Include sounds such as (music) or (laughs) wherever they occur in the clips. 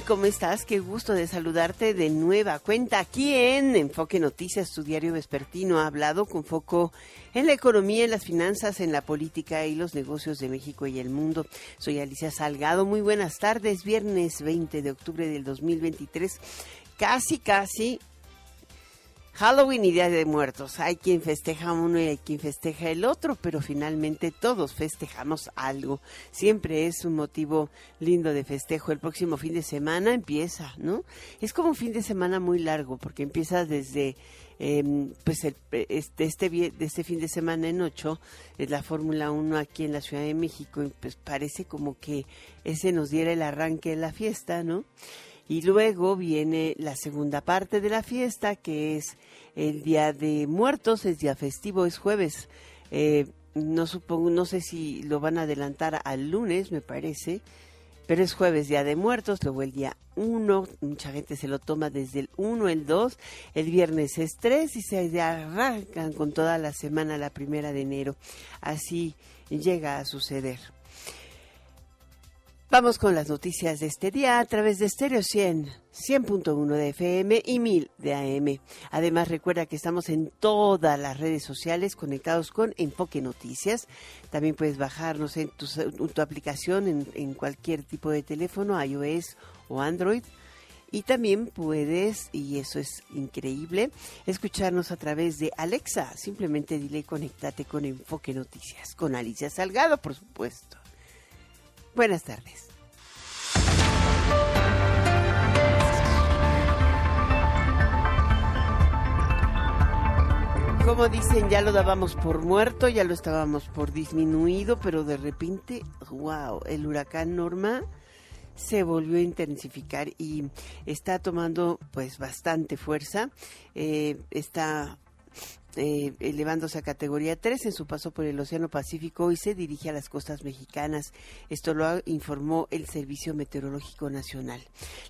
¿Cómo estás? Qué gusto de saludarte de nueva cuenta aquí en Enfoque Noticias, tu diario vespertino ha hablado con foco en la economía, en las finanzas, en la política y los negocios de México y el mundo. Soy Alicia Salgado, muy buenas tardes, viernes 20 de octubre del 2023, casi, casi Halloween y Día de Muertos. Hay quien festeja uno y hay quien festeja el otro, pero finalmente todos festejamos algo. Siempre es un motivo lindo de festejo. El próximo fin de semana empieza, ¿no? Es como un fin de semana muy largo porque empieza desde em, pues el, este, este, este fin de semana en ocho, es la Fórmula 1 aquí en la Ciudad de México, pues parece como que ese nos diera el arranque de la fiesta, ¿no? Y luego viene la segunda parte de la fiesta, que es el Día de Muertos, es día festivo, es jueves. Eh, no supongo, no sé si lo van a adelantar al lunes, me parece, pero es jueves, Día de Muertos, luego el día 1, mucha gente se lo toma desde el 1, el 2, el viernes es 3 y se arrancan con toda la semana la primera de enero. Así llega a suceder. Vamos con las noticias de este día a través de Stereo 100, 100.1 de FM y 1000 de AM. Además, recuerda que estamos en todas las redes sociales conectados con Enfoque Noticias. También puedes bajarnos en tu, aplicación en, en cualquier tipo de teléfono, iOS o Android. Y también puedes, y eso es increíble, escucharnos a través de Alexa. Simplemente dile y conéctate con Enfoque Noticias, con Alicia Salgado, por supuesto. Buenas tardes. Como dicen, ya lo dábamos por muerto, ya lo estábamos por disminuido, pero de repente, wow, el huracán Norma se volvió a intensificar y está tomando pues bastante fuerza. Eh, está eh, elevándose a categoría 3 en su paso por el Océano Pacífico y se dirige a las costas mexicanas. Esto lo informó el Servicio Meteorológico Nacional.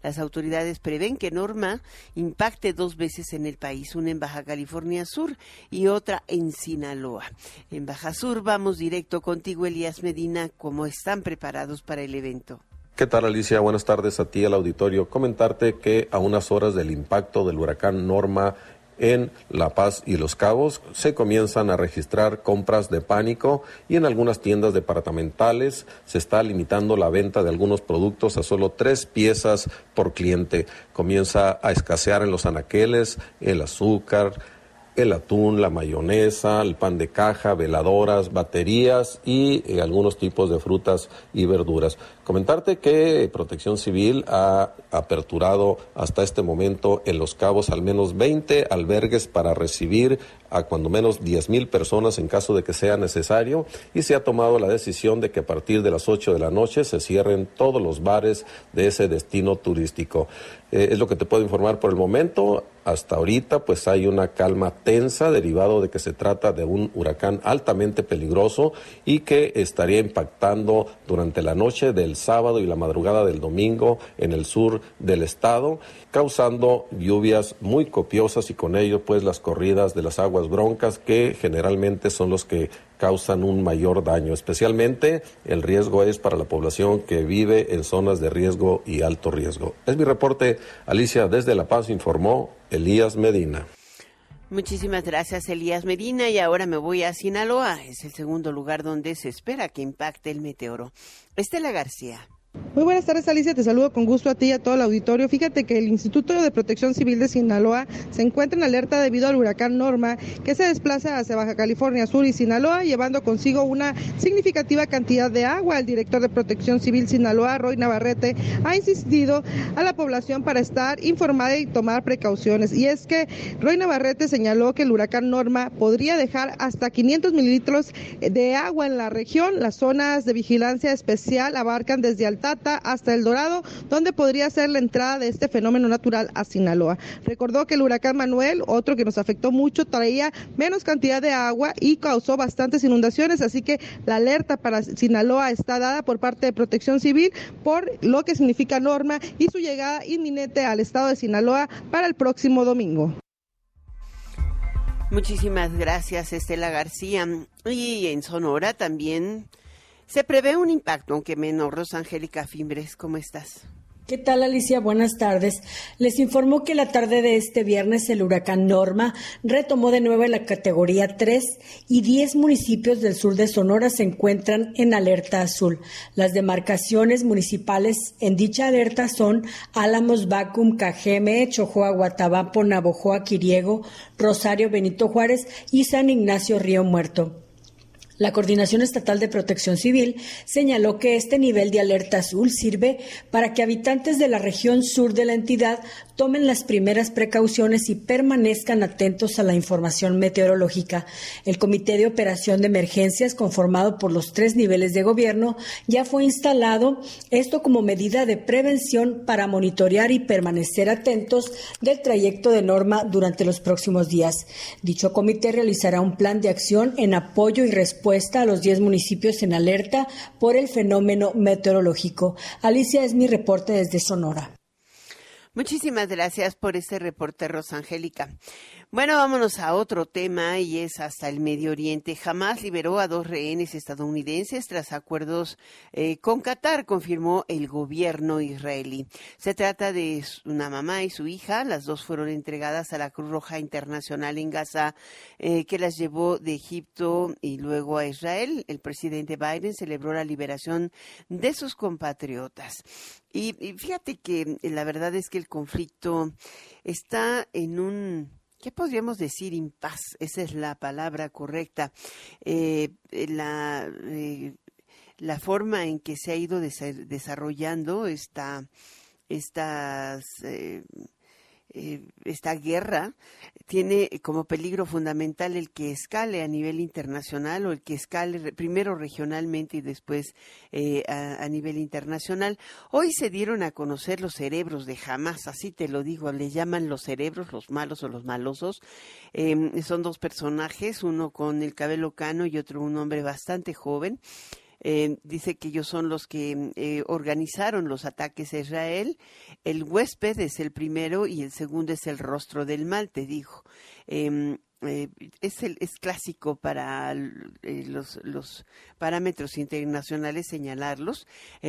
Las autoridades prevén que Norma impacte dos veces en el país, una en Baja California Sur y otra en Sinaloa. En Baja Sur vamos directo contigo, Elías Medina, ¿cómo están preparados para el evento? ¿Qué tal Alicia? Buenas tardes a ti al auditorio. Comentarte que a unas horas del impacto del huracán Norma en La Paz y Los Cabos se comienzan a registrar compras de pánico y en algunas tiendas departamentales se está limitando la venta de algunos productos a solo tres piezas por cliente. Comienza a escasear en los anaqueles el azúcar, el atún, la mayonesa, el pan de caja, veladoras, baterías y eh, algunos tipos de frutas y verduras. Comentarte que Protección Civil ha aperturado hasta este momento en Los Cabos al menos 20 albergues para recibir a cuando menos 10 mil personas en caso de que sea necesario y se ha tomado la decisión de que a partir de las 8 de la noche se cierren todos los bares de ese destino turístico. Eh, es lo que te puedo informar por el momento. Hasta ahorita pues hay una calma tensa derivado de que se trata de un huracán altamente peligroso y que estaría impactando durante la noche del sábado y la madrugada del domingo en el sur del estado, causando lluvias muy copiosas y con ello pues las corridas de las aguas broncas que generalmente son los que causan un mayor daño. Especialmente el riesgo es para la población que vive en zonas de riesgo y alto riesgo. Es mi reporte, Alicia, desde La Paz informó Elías Medina. Muchísimas gracias, Elías Medina. Y ahora me voy a Sinaloa. Es el segundo lugar donde se espera que impacte el meteoro. Estela García. Muy buenas tardes, Alicia. Te saludo con gusto a ti y a todo el auditorio. Fíjate que el Instituto de Protección Civil de Sinaloa se encuentra en alerta debido al huracán Norma, que se desplaza hacia Baja California Sur y Sinaloa, llevando consigo una significativa cantidad de agua. El director de Protección Civil Sinaloa, Roy Navarrete, ha insistido a la población para estar informada y tomar precauciones. Y es que Roy Navarrete señaló que el huracán Norma podría dejar hasta 500 mililitros de agua en la región. Las zonas de vigilancia especial abarcan desde Altate Hasta El Dorado, donde podría ser la entrada de este fenómeno natural a Sinaloa. Recordó que el huracán Manuel, otro que nos afectó mucho, traía menos cantidad de agua y causó bastantes inundaciones, así que la alerta para Sinaloa está dada por parte de Protección Civil por lo que significa norma y su llegada inminente al estado de Sinaloa para el próximo domingo. Muchísimas gracias, Estela García. Y en Sonora también se prevé un impacto, aunque menor. Rosangélica Fimbres, ¿cómo estás? ¿Qué tal Alicia? Buenas tardes. Les informó que la tarde de este viernes el huracán Norma retomó de nuevo la categoría 3 y 10 municipios del sur de Sonora se encuentran en alerta azul. Las demarcaciones municipales en dicha alerta son Álamos, Bacum, Cajeme, Chojoa, Guatabapo, Navojoa, Quiriego, Rosario, Benito Juárez y San Ignacio Río Muerto. La Coordinación Estatal de Protección Civil señaló que este nivel de alerta azul sirve para que habitantes de la región sur de la entidad tomen las primeras precauciones y permanezcan atentos a la información meteorológica. El Comité de Operación de Emergencias, conformado por los tres niveles de gobierno, ya fue instalado, esto como medida de prevención para monitorear y permanecer atentos del trayecto de norma durante los próximos días. Dicho comité realizará un plan de acción en apoyo y respuesta a los 10 municipios en alerta por el fenómeno meteorológico. Alicia es mi reporte desde Sonora. Muchísimas gracias por ese reporte, Rosangélica. Bueno, vámonos a otro tema y es hasta el Medio Oriente. Jamás liberó a dos rehenes estadounidenses tras acuerdos eh, con Qatar, confirmó el gobierno israelí. Se trata de una mamá y su hija. Las dos fueron entregadas a la Cruz Roja Internacional en Gaza, eh, que las llevó de Egipto y luego a Israel. El presidente Biden celebró la liberación de sus compatriotas. y fíjate que la verdad es que el conflicto está en un ¿qué podríamos decir? Impaz, esa es la palabra correcta. Eh, la, eh, la forma en que se ha ido desarrollando esta, estas eh, eh, esta guerra tiene como peligro fundamental el que escale a nivel internacional o el que escale primero regionalmente y después eh, a, nivel internacional. Hoy se dieron a conocer los cerebros de Hamas, así te lo digo, le llaman los cerebros, los malos o los malosos. Em, son dos personajes, uno con el cabello cano y otro un hombre bastante joven. Eh, dice que ellos son los que eh, organizaron los ataques a Israel. El huésped es el primero y el segundo es el rostro del mal, te dijo. Em, eh, es, el, es clásico para los, los, parámetros internacionales señalarlos.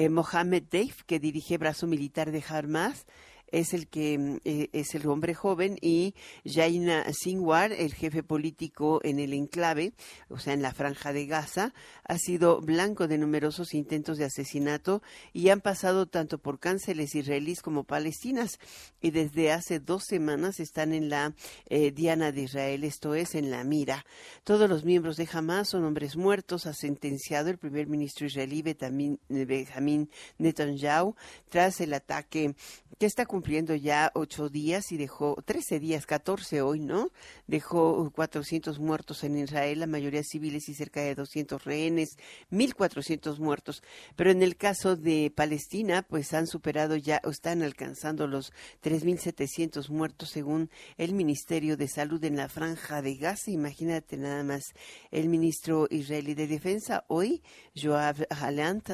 Mohamed Deif, que dirige brazo militar de Hamas, es el que mm, eh, es el hombre joven y Jaina Sinwar, el jefe político en el enclave, o sea, en la franja de Gaza, ha sido blanco de numerosos intentos de asesinato y han pasado tanto por cánceres israelíes como palestinas y desde hace dos semanas están en la eh, Diana de Israel, esto es, en la mira. Todos los miembros de Hamas son hombres muertos, ha sentenciado el primer ministro israelí Benjamin Netanyahu tras el ataque que está cumpliendo ya ocho días y dejó trece días, catorce hoy, ¿no? Dejó cuatrocientos muertos en Israel, la mayoría civiles y cerca de doscientos rehenes, mil cuatrocientos muertos. Pero en el caso de Palestina, pues han superado ya, o están alcanzando los tres mil setecientos muertos según el Ministerio de Salud en la Franja de Gaza. Imagínate nada más, el ministro israelí de Defensa hoy, Joab Halant,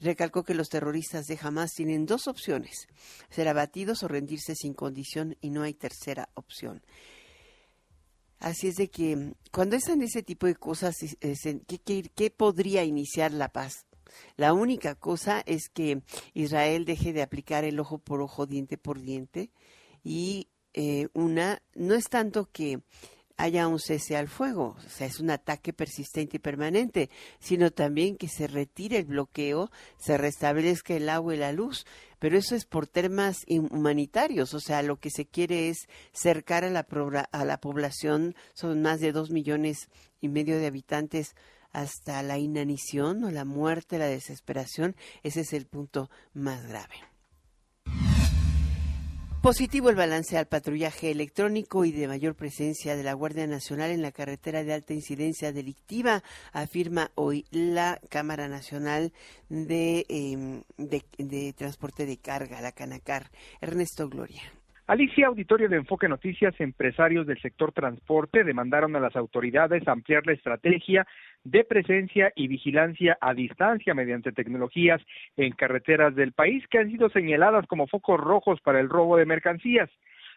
recalcó que los terroristas de Hamas tienen dos opciones abatidos o rendirse sin condición y no hay tercera opción. Así es de que mm, cuando están ese tipo de cosas, ¿qué, podría iniciar la paz? La única cosa es que Israel deje de aplicar el ojo por ojo, diente por diente, y eh, una, no es tanto que haya un cese al fuego, o sea, es un ataque persistente y permanente, sino también que se retire el bloqueo, se restablezca el agua y la luz, pero eso es por temas humanitarios, o sea, lo que se quiere es cercar a la, a la población, son más de dos millones y medio de habitantes hasta la inanición o la muerte, la desesperación, ese es el punto más grave. Positivo el balance al patrullaje electrónico y de mayor presencia de la Guardia Nacional en la carretera de alta incidencia delictiva, afirma hoy la Cámara Nacional de, em, de, Transporte de Carga, la Canacar. Ernesto Gloria. Alicia, auditorio de Enfoque Noticias, empresarios del sector transporte demandaron a las autoridades ampliar la estrategia de presencia y vigilancia a distancia mediante tecnologías en carreteras del país que han sido señaladas como focos rojos para el robo de mercancías.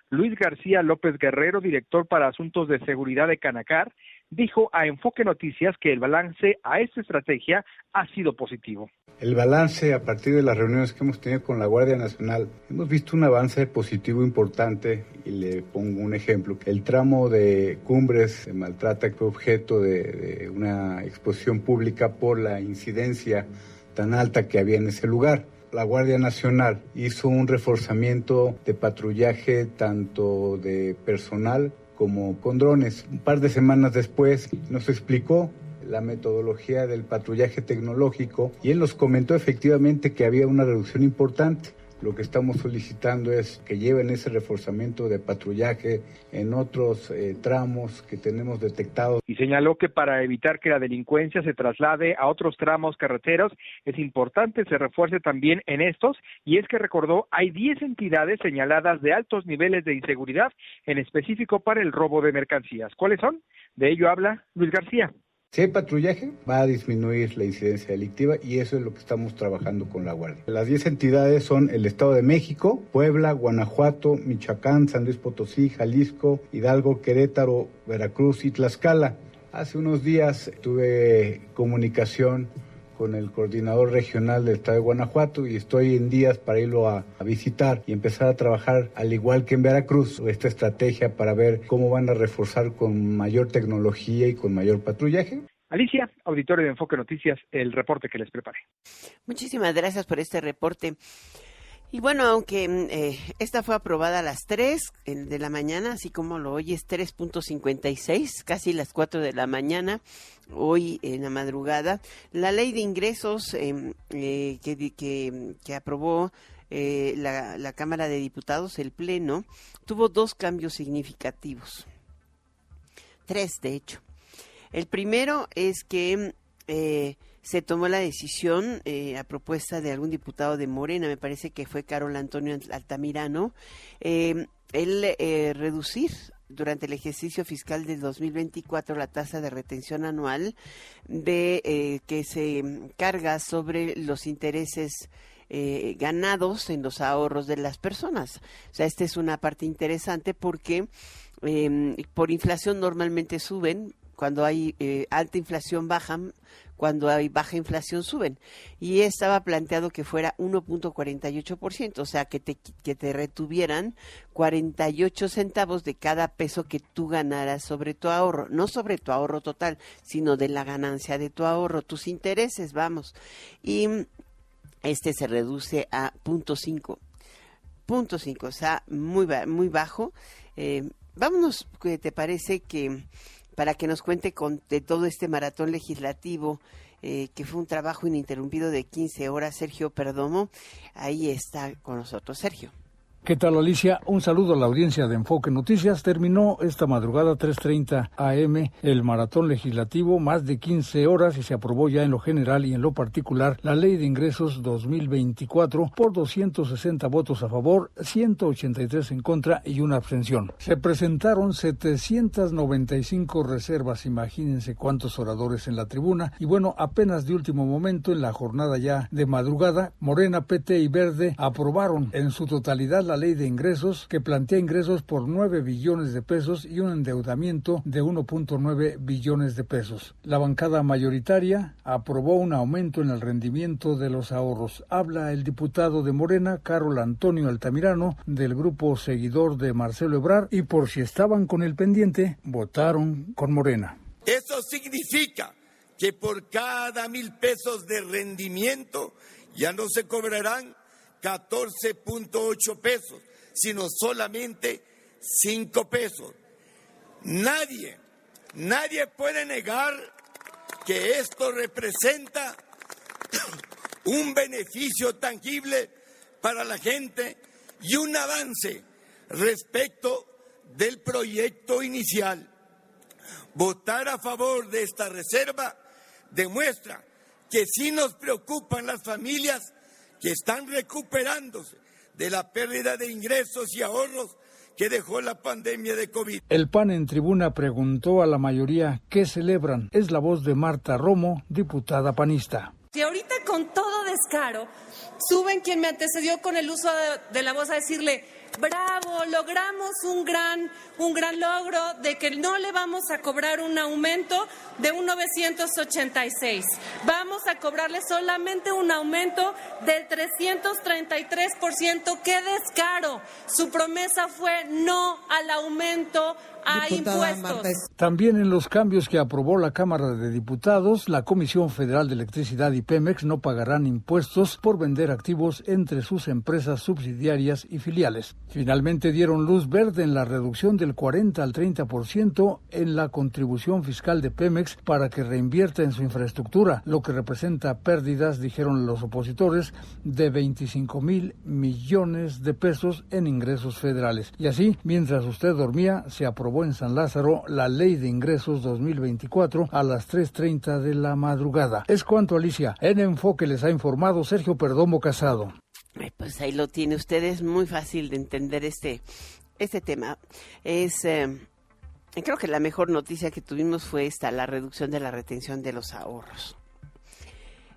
Luis García López Guerrero, director para Asuntos de Seguridad de Canacar, dijo a Enfoque Noticias que el balance a esta estrategia ha sido positivo. El balance a partir de las reuniones que hemos tenido con la Guardia Nacional, hemos visto un avance positivo importante y le pongo un ejemplo. El tramo de Cumbres se maltrata que fue objeto de, de una exposición pública por la incidencia tan alta que había en ese lugar la Guardia Nacional hizo un reforzamiento de patrullaje tanto de personal como con drones. Un par de semanas después nos explicó la metodología del patrullaje tecnológico y él nos comentó efectivamente que había una reducción importante. Lo que estamos solicitando es que lleven ese reforzamiento de patrullaje en otros eh, tramos que tenemos detectados. Y señaló que para evitar que la delincuencia se traslade a otros tramos carreteros, es importante se refuerce también en estos. Y es que recordó, hay 10 entidades señaladas de altos niveles de inseguridad, en específico para el robo de mercancías. ¿Cuáles son? De ello habla Luis García. Si hay patrullaje, va a disminuir la incidencia delictiva y eso es lo que estamos trabajando con la Guardia. Las 10 entidades son el Estado de México, Puebla, Guanajuato, Michoacán, San Luis Potosí, Jalisco, Hidalgo, Querétaro, Veracruz y Tlaxcala. Hace unos días tuve comunicación con el coordinador regional del estado de Guanajuato y estoy en días para irlo a, a, visitar y empezar a trabajar al igual que en Veracruz esta estrategia para ver cómo van a reforzar con mayor tecnología y con mayor patrullaje. Alicia, auditorio de Enfoque Noticias, el reporte que les preparé. Muchísimas gracias por este reporte. Y bueno, aunque mm, eh, esta fue aprobada a las 3 de la mañana, así como lo oyes, 3.56, casi las 4 de la mañana, hoy en la madrugada, la ley de ingresos em, eh, que, que, aprobó eh, la, la Cámara de Diputados, el Pleno, tuvo dos cambios significativos. Tres, de hecho. El primero es que se tomó la decisión eh, a propuesta de algún diputado de Morena, me parece que fue Carol Antonio Altamirano, eh, el eh, reducir durante el ejercicio fiscal del 2024 la tasa de retención anual de eh, que se carga sobre los intereses ganados en los ahorros de las personas. O sea, esta es una parte interesante porque por inflación normalmente suben, cuando hay alta inflación bajan, cuando hay baja inflación suben. Y estaba planteado que fuera 1.48%, o sea, que te, que te retuvieran 48 centavos de cada peso que tú ganaras sobre tu ahorro, no sobre tu ahorro total, sino de la ganancia de tu ahorro, tus intereses, vamos. Y este se reduce a 0.5. Punto 5, o sea, muy, muy bajo. Eh, vámonos, ¿te parece que para que nos cuente con, de todo este maratón legislativo, eh, que fue un trabajo ininterrumpido de 15 horas, Sergio Perdomo. Ahí está con nosotros, Sergio. ¿Qué tal Alicia? Un saludo a la audiencia de Enfoque Noticias. Terminó esta madrugada 3.30 am el maratón legislativo, más de 15 horas y se aprobó ya en lo general y en lo particular la ley de ingresos 2024 por 260 votos a favor, 183 en contra y una abstención. Se presentaron 795 reservas, imagínense cuántos oradores en la tribuna y bueno, apenas de último momento en la jornada ya de madrugada, Morena, PT y Verde aprobaron en su totalidad la la ley de ingresos que plantea ingresos por 9 billones de pesos y un endeudamiento de 1.9 billones de pesos. La bancada mayoritaria aprobó un aumento en el rendimiento de los ahorros. Habla el diputado de Morena, Carol Antonio Altamirano, del grupo seguidor de Marcelo Ebrar, y por si estaban con el pendiente, votaron con Morena. Eso significa que por cada mil pesos de rendimiento ya no se cobrarán 14.8 pesos, sino solamente 5 pesos. Nadie, nadie puede negar que esto representa (coughs) un beneficio tangible para la gente y un avance respecto del proyecto inicial. Votar a favor de esta reserva demuestra que sí nos preocupan las familias que están recuperándose de la pérdida de ingresos y ahorros que dejó la pandemia de COVID. El PAN en tribuna preguntó a la mayoría qué celebran. Es la voz de Marta Romo, diputada panista. Si ahorita con todo descaro suben quien me antecedió con el uso de, de la voz a decirle bravo, logramos un gran, un gran logro de que no le vamos a cobrar un aumento de un 986. Vamos a cobrarle solamente un aumento del 333%. ¡Qué descaro! Su promesa fue no al aumento a impuestos. También en los cambios que aprobó la Cámara de Diputados, la Comisión Federal de Electricidad y Pemex no pagarán impuestos por vender activos entre sus empresas subsidiarias y filiales. Finalmente dieron luz verde en la reducción del 40 al 30% en la contribución fiscal de Pemex para que reinvierta en su infraestructura, lo que representa pérdidas, dijeron los opositores, de 25 mil millones de pesos en ingresos federales. Y así, mientras usted dormía, se aprobó en San Lázaro la Ley de Ingresos 2024 a las 3.30 de la madrugada. Es cuanto, Alicia. En Enfoque les ha informado Sergio Perdomo Casado. Pues ahí lo tiene usted. Es muy fácil de entender este, este tema. Es... Eh, creo que la mejor noticia que tuvimos fue esta, la reducción de la retención de los ahorros.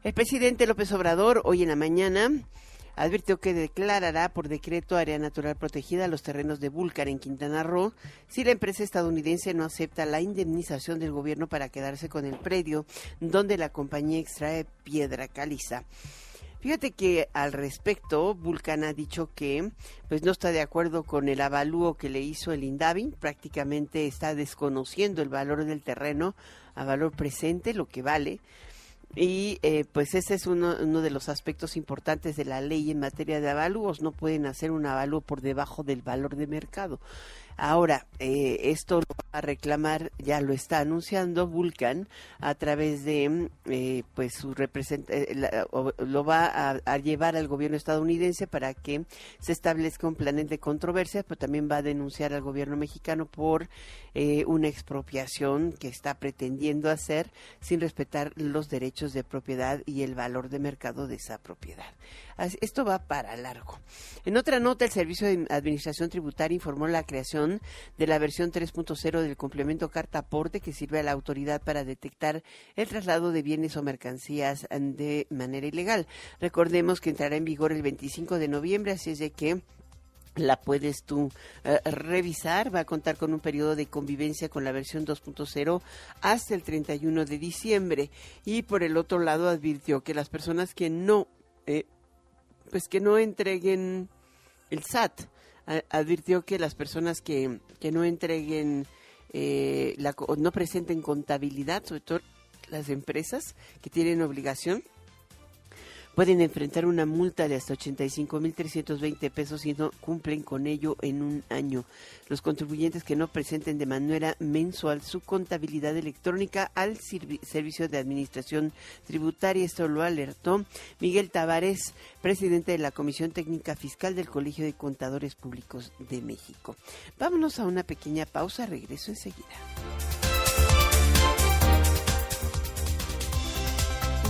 El presidente López Obrador hoy en la mañana advirtió que declarará por decreto área natural protegida los terrenos de Búlcar en Quintana Roo si la empresa estadounidense no acepta la indemnización del gobierno para quedarse con el predio donde la compañía extrae piedra caliza. Fíjate que al respecto, Vulcan ha dicho que pues no está de acuerdo con el avalúo que le hizo el INDAVI, prácticamente está desconociendo el valor del terreno a valor presente, lo que vale, y eh, pues ese es uno, uno, de los aspectos importantes de la ley en materia de avalúos. No pueden hacer un avalúo por debajo del valor de mercado. Ahora, eh, esto lo va a reclamar, ya lo está anunciando Vulcan a través de, eh, pues, su representante, eh, lo va a, llevar al gobierno estadounidense para que se establezca un plan de controversia, pero también va a denunciar al gobierno mexicano por una expropiación que está pretendiendo hacer sin respetar los derechos de propiedad y el valor de mercado de esa propiedad. Esto va para largo. En otra nota, el Servicio de Administración Tributaria informó la creación de la versión 3.0 del complemento carta aporte que sirve a la autoridad para detectar el traslado de bienes o mercancías de manera ilegal. Recordemos que entrará en vigor el 25 de noviembre, así es de que la puedes tú eh, revisar. Va a contar con un periodo de convivencia con la versión 2.0 hasta el 31 de diciembre. Y por el otro lado advirtió que las personas que no eh, pues que no entreguen el SAT. Advirtió que las personas que, que no entreguen, eh, la, no presenten contabilidad, sobre todo las empresas que tienen obligación, pueden enfrentar una multa de hasta 85.320 pesos si no cumplen con ello en un año. Los contribuyentes que no presenten de manera mensual su contabilidad electrónica al Servicio de Administración Tributaria, esto lo alertó Miguel Tavares, presidente de la Comisión Técnica Fiscal del Colegio de Contadores Públicos de México. Vámonos a una pequeña pausa, regreso enseguida.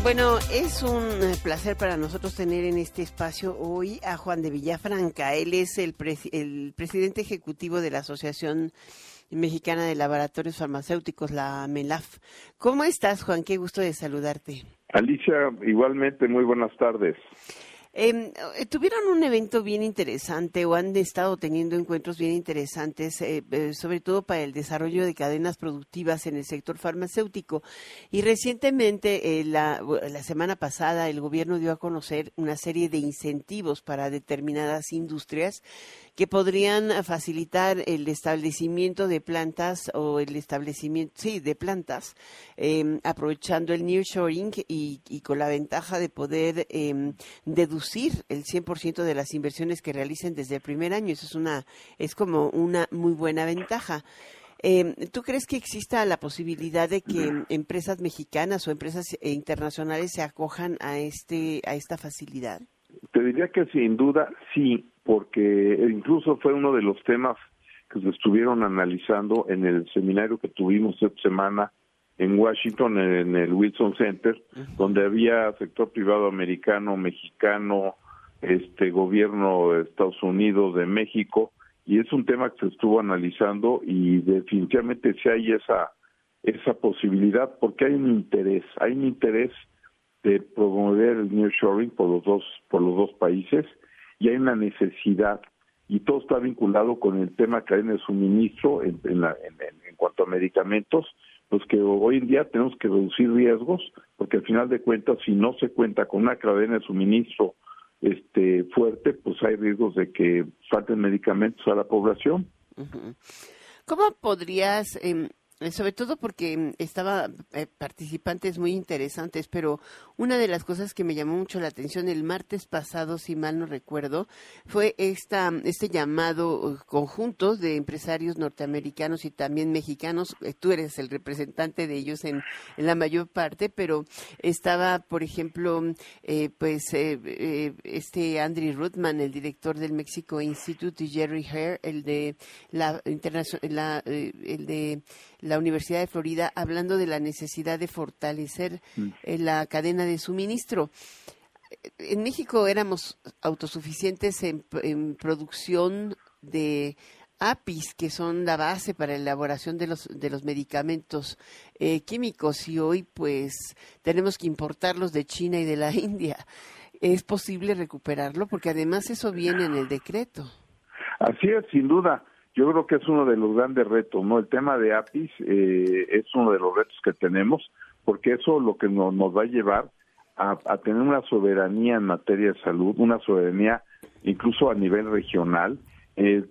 Bueno, es un eh, placer para nosotros tener en este espacio hoy a Juan de Villafranca. Él es el, el presidente ejecutivo de la Asociación Mexicana de Laboratorios Farmacéuticos, la MELAF. ¿Cómo estás, Juan? Qué gusto de saludarte. Alicia, igualmente, muy buenas tardes. Em, eh, tuvieron un evento bien interesante o han estado teniendo encuentros bien interesantes, eh, eh, sobre todo para el desarrollo de cadenas productivas en el sector farmacéutico. Y recientemente, la, la semana pasada, el gobierno dio a conocer una serie de incentivos para determinadas industrias que podrían facilitar el establecimiento de plantas o el establecimiento, sí, de plantas, em, aprovechando el nearshoring y, y con la ventaja de poder em, deducir el 100% de las inversiones que realicen desde el primer año. Eso es una, es como una muy buena ventaja. Eh, ¿Tú crees que exista la posibilidad de que empresas mexicanas o empresas internacionales se acojan a este a esta facilidad? Te diría que sin duda sí, porque incluso fue uno de los temas que se estuvieron analizando en el seminario que tuvimos esta semana en Washington, en el Wilson Center, donde había sector privado americano, mexicano, este gobierno de Estados Unidos, de México, y es un tema que se estuvo analizando y definitivamente sí hay esa esa posibilidad porque hay un interés, hay un interés de promover el nearshoring por los dos por los dos países y hay una necesidad y todo está vinculado con el tema cadena de suministro en, en, en, cuanto a medicamentos, pues que hoy en día tenemos que reducir riesgos, porque al final de cuentas, si no se cuenta con una cadena de suministro este fuerte, pues hay riesgos de que falten medicamentos a la población. ¿Cómo podrías em, sobre todo porque mm, estaba eh, participantes muy interesantes, pero una de las cosas que me llamó mucho la atención el martes pasado, si mal no recuerdo, fue esta este llamado uh, conjunto de empresarios norteamericanos y también mexicanos. Eh, tú eres el representante de ellos en, la mayor parte, pero estaba, por ejemplo, pues este Andrew Rutman, el director del Mexico Institute, y Jerry Hare, el de la internacional, el de la Universidad de Florida hablando de la necesidad de fortalecer mm. eh, la cadena de suministro. En México éramos autosuficientes en, producción de APIs, que son la base para la elaboración de los, de los medicamentos eh, químicos, y hoy pues tenemos que importarlos de China y de la (laughs) India. ¿Es posible recuperarlo? Porque además eso viene en el decreto. Así es, sin duda yo creo que es uno de los grandes retos, ¿no? El tema de APIs eh, es uno de los retos que tenemos, porque eso lo que nos, va a llevar a, tener una soberanía en materia de salud, una soberanía incluso a nivel regional, eh,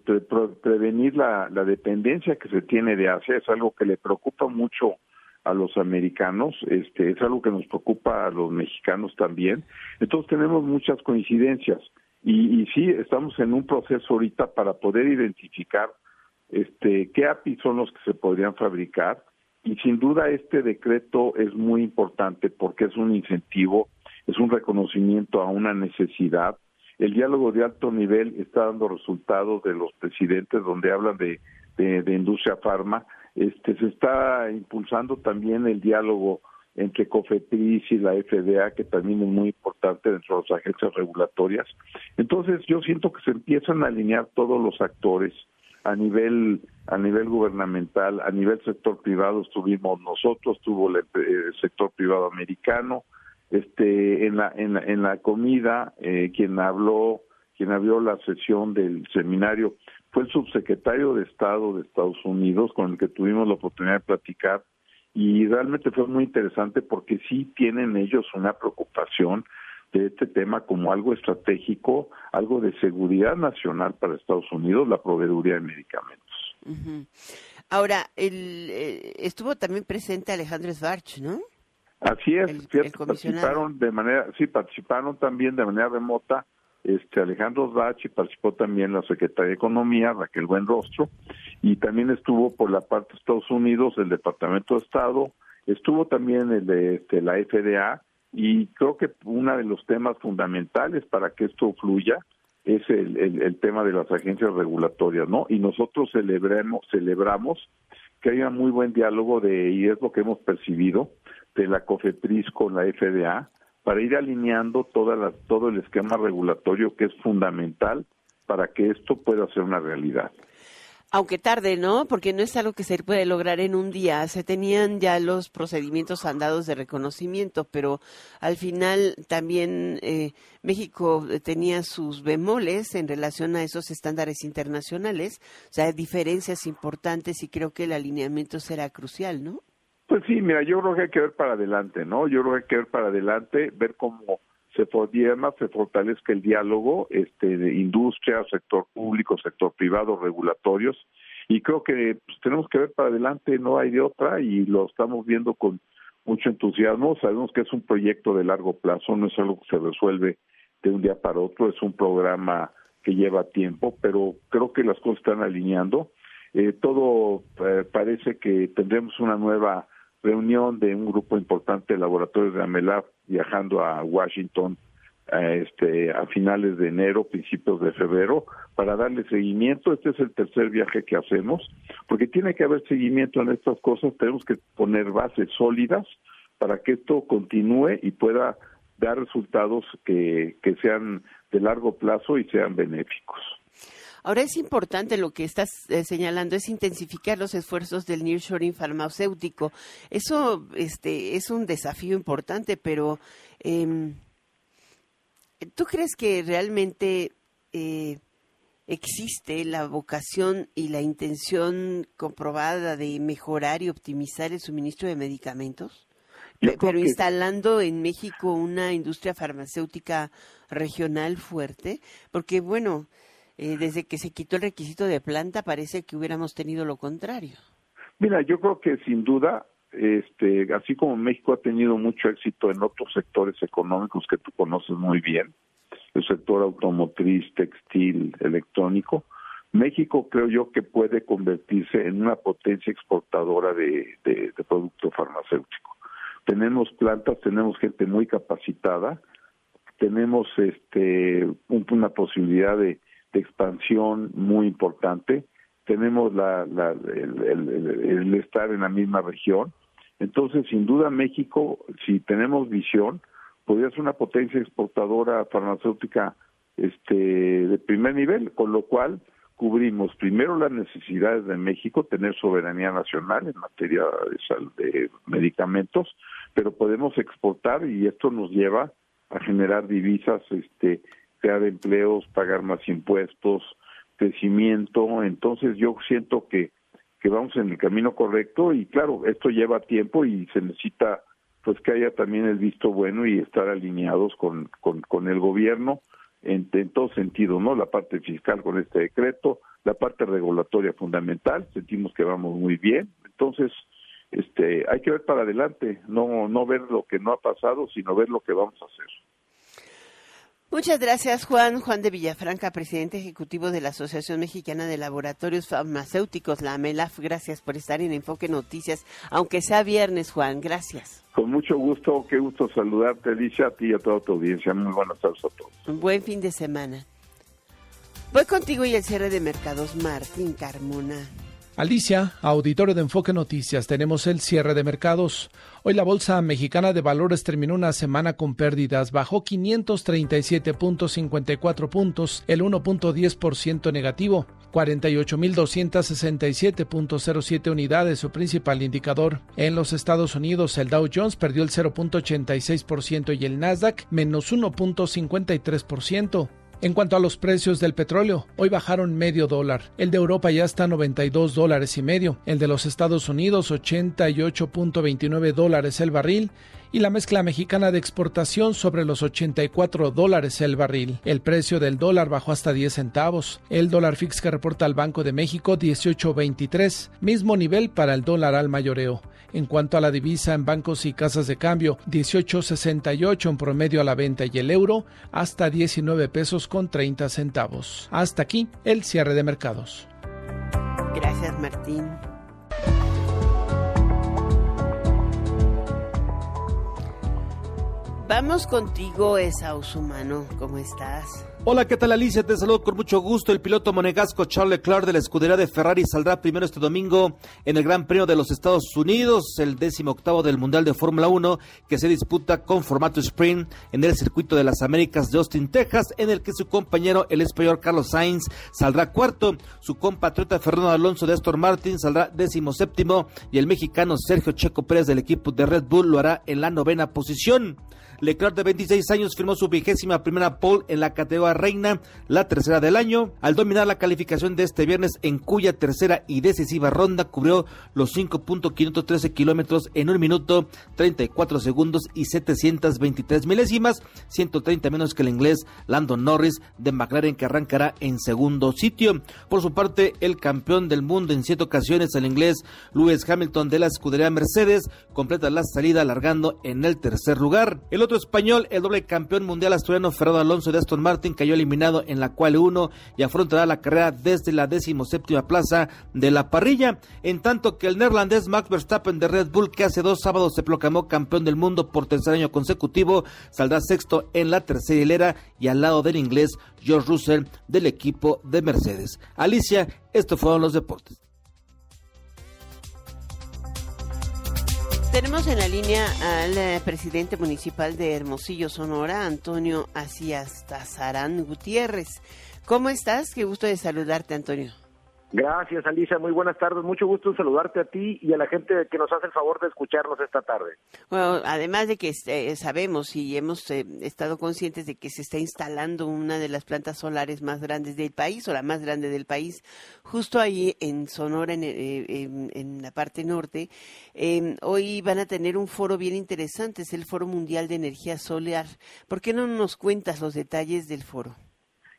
prevenir la, dependencia que se tiene de Asia, es algo que le preocupa mucho a los americanos, este, es algo que nos preocupa a los mexicanos también. Entonces tenemos muchas coincidencias. Y, y sí, estamos en un proceso ahorita para poder identificar este, qué APIs son los que se podrían fabricar. Y sin duda este decreto es muy importante porque es un incentivo, es un reconocimiento a una necesidad. El diálogo de alto nivel está dando resultados de los presidentes donde hablan de, de, de industria farma. Este, se está impulsando también el diálogo entre COFEPRIS y la FDA, que también es muy importante dentro de las agencias regulatorias. Entonces, yo siento que se empiezan a alinear todos los actores a nivel a nivel gubernamental, a nivel sector privado estuvimos nosotros, tuvo el, sector privado americano, este en la en la, en la comida eh, quien habló quien abrió la sesión del seminario fue el subsecretario de Estado de Estados Unidos con el que tuvimos la oportunidad de platicar y realmente fue muy interesante porque sí tienen ellos una preocupación de este tema como algo estratégico, algo de seguridad nacional para Estados Unidos, la proveeduría de medicamentos. Ahora, el, eh, estuvo también presente Alejandro Svarch, ¿no? Así es, participaron de manera, sí, participaron también de manera remota este Alejandro y participó también la secretaria de Economía, Raquel Buenrostro, y también estuvo por la parte de Estados Unidos el Departamento de Estado, estuvo también el de este, la FDA, y creo que uno de los temas fundamentales para que esto fluya es el, el, tema de las agencias regulatorias, ¿no? Y nosotros celebremos, celebramos que haya muy buen diálogo de, y es lo que hemos percibido, de la COFEPRIS con la FDA, para ir alineando toda la, todo el esquema regulatorio que es fundamental para que esto pueda ser una realidad. Aunque tarde, ¿no? Porque no es algo que se puede lograr en un día. Se tenían ya los procedimientos andados de reconocimiento, pero al final también eh, México tenía sus bemoles en relación a esos estándares internacionales, o sea, diferencias importantes y creo que el alineamiento será crucial, ¿no? Pues sí, mira, yo creo que hay que ver para adelante, ¿no? Yo creo que hay que ver para adelante, ver cómo se más se fortalezca el diálogo este, de industria, sector público, sector privado, regulatorios, y creo que pues, tenemos que ver para adelante, no hay de otra, y lo estamos viendo con mucho entusiasmo. Sabemos que es un proyecto de largo plazo, no es algo que se resuelve de un día para otro, es un programa que lleva tiempo, pero creo que las cosas están alineando. Eh, todo eh, parece que tendremos una nueva reunión de un grupo importante de laboratorios de AMELAB viajando a Washington este, a finales de enero, principios de febrero, para darle seguimiento. Este es el tercer viaje que hacemos, porque tiene que haber seguimiento en estas cosas, tenemos que poner bases sólidas para que esto continúe y pueda dar resultados que, que sean de largo plazo y sean benéficos. Ahora es importante lo que estás eh, señalando, es intensificar los esfuerzos del nearshoring farmacéutico. Eso este, es un desafío importante, pero eh, ¿Tú crees que realmente eh, existe la vocación y la intención comprobada de mejorar y optimizar el suministro de medicamentos? pero instalando en México una industria farmacéutica regional fuerte, porque bueno, eh, desde que se quitó el requisito de planta parece que hubiéramos tenido lo contrario. Mira, yo creo que sin duda este, así como México ha tenido mucho éxito en otros sectores económicos que tú conoces muy bien, el sector automotriz, textil, electrónico, México creo yo que puede convertirse en una potencia exportadora de, de, producto farmacéutico. Tenemos plantas, tenemos gente muy capacitada, tenemos este una posibilidad de, expansión muy importante, tenemos la, la el, estar en la misma región. Entonces, sin duda, México, si tenemos visión, podría ser una potencia exportadora farmacéutica este, de primer nivel, con lo cual cubrimos primero las necesidades de México, tener soberanía nacional en materia de, de medicamentos, pero podemos exportar y esto nos lleva a generar divisas, este, crear empleos, pagar más impuestos, crecimiento. Entonces yo siento que que vamos en el camino correcto y claro, esto lleva tiempo y se necesita pues que haya también el visto bueno y estar alineados con, con, el gobierno en, en, todo sentido, ¿no? La parte fiscal con este decreto, la parte regulatoria fundamental, sentimos que vamos muy bien, entonces este hay que ver para adelante, no no ver lo que no ha pasado, sino ver lo que vamos a hacer. Muchas gracias, Juan. Juan de Villafranca, presidente ejecutivo de la Asociación Mexicana de Laboratorios Farmacéuticos, la AMELAF. Gracias por estar en Enfoque Noticias, aunque sea viernes, Juan. Gracias. Con mucho gusto, qué gusto saludarte, Alicia, a ti y a toda tu audiencia. Muy buenas tardes a todos. Un buen fin de semana. Voy contigo y el cierre de mercados, Martín Carmona. Alicia, auditorio de Enfoque Noticias, tenemos el cierre de mercados. Hoy la Bolsa Mexicana de Valores terminó una semana con pérdidas, bajó 537.54 puntos, el 1.10% negativo, 48.267.07 unidades, su principal indicador. En los Estados Unidos, el Dow Jones perdió el 0.86% y el Nasdaq menos 1.53%. En cuanto a los precios del petróleo, hoy bajaron medio dólar. El de Europa ya está a 92 dólares y medio. El de los Estados Unidos 88.29 dólares el barril y la mezcla mexicana de exportación sobre los 84 dólares el barril. El precio del dólar bajó hasta 10 centavos. El dólar fix que reporta el Banco de México 18.23, mismo nivel para el dólar al mayoreo. En cuanto a la divisa en bancos y casas de cambio, 18.68 en promedio a la venta y el euro hasta 19 pesos con 30 centavos. Hasta aquí el cierre de mercados. Gracias Martín. Vamos contigo, Esaus Humano. ¿Cómo estás? Hola, ¿qué tal Alicia? Te saludo con mucho gusto. El piloto monegasco Charles Leclerc de la escudería de Ferrari saldrá primero este domingo en el Gran Premio de los Estados Unidos, el décimo octavo del Mundial de Fórmula 1, que se disputa con formato sprint en el circuito de las Américas de Austin, Texas, en el que su compañero, el español Carlos Sainz, saldrá cuarto. Su compatriota Fernando Alonso de Aston Martin saldrá décimo séptimo y el mexicano Sergio Checo Pérez del equipo de Red Bull lo hará en la novena posición. Leclerc de 26 años firmó su vigésima primera pole en la categoría reina, la tercera del año, al dominar la calificación de este viernes en cuya tercera y decisiva ronda cubrió los 5.513 kilómetros en un minuto, 34 segundos y 723 milésimas, 130 menos que el inglés Landon Norris de McLaren que arrancará en segundo sitio. Por su parte, el campeón del mundo en siete ocasiones, el inglés Lewis Hamilton de la escudería Mercedes, completa la salida alargando en el tercer lugar. Otro español, el doble campeón mundial asturiano Fernando Alonso de Aston Martin, cayó eliminado en la cual uno y afrontará la carrera desde la decimoséptima plaza de la parrilla, en tanto que el neerlandés Max Verstappen de Red Bull, que hace dos sábados se proclamó campeón del mundo por tercer año consecutivo, saldrá sexto en la tercera hilera y al lado del inglés George Russell del equipo de Mercedes. Alicia, estos fueron los deportes. Tenemos en la línea al eh, presidente municipal de Hermosillo, Sonora, Antonio Aciastazarán Gutiérrez. ¿Cómo estás? Qué gusto de saludarte, Antonio. Gracias, Alicia. Muy buenas tardes. Mucho gusto en saludarte a ti y a la gente que nos hace el favor de escucharnos esta tarde. Bueno, además de que eh, sabemos y hemos eh, estado conscientes de que se está instalando una de las plantas solares más grandes del país o la más grande del país, justo ahí en Sonora, en, eh, la parte norte, em, hoy van a tener un foro bien interesante, es el Foro Mundial de Energía Solar. ¿Por qué no nos cuentas los detalles del foro?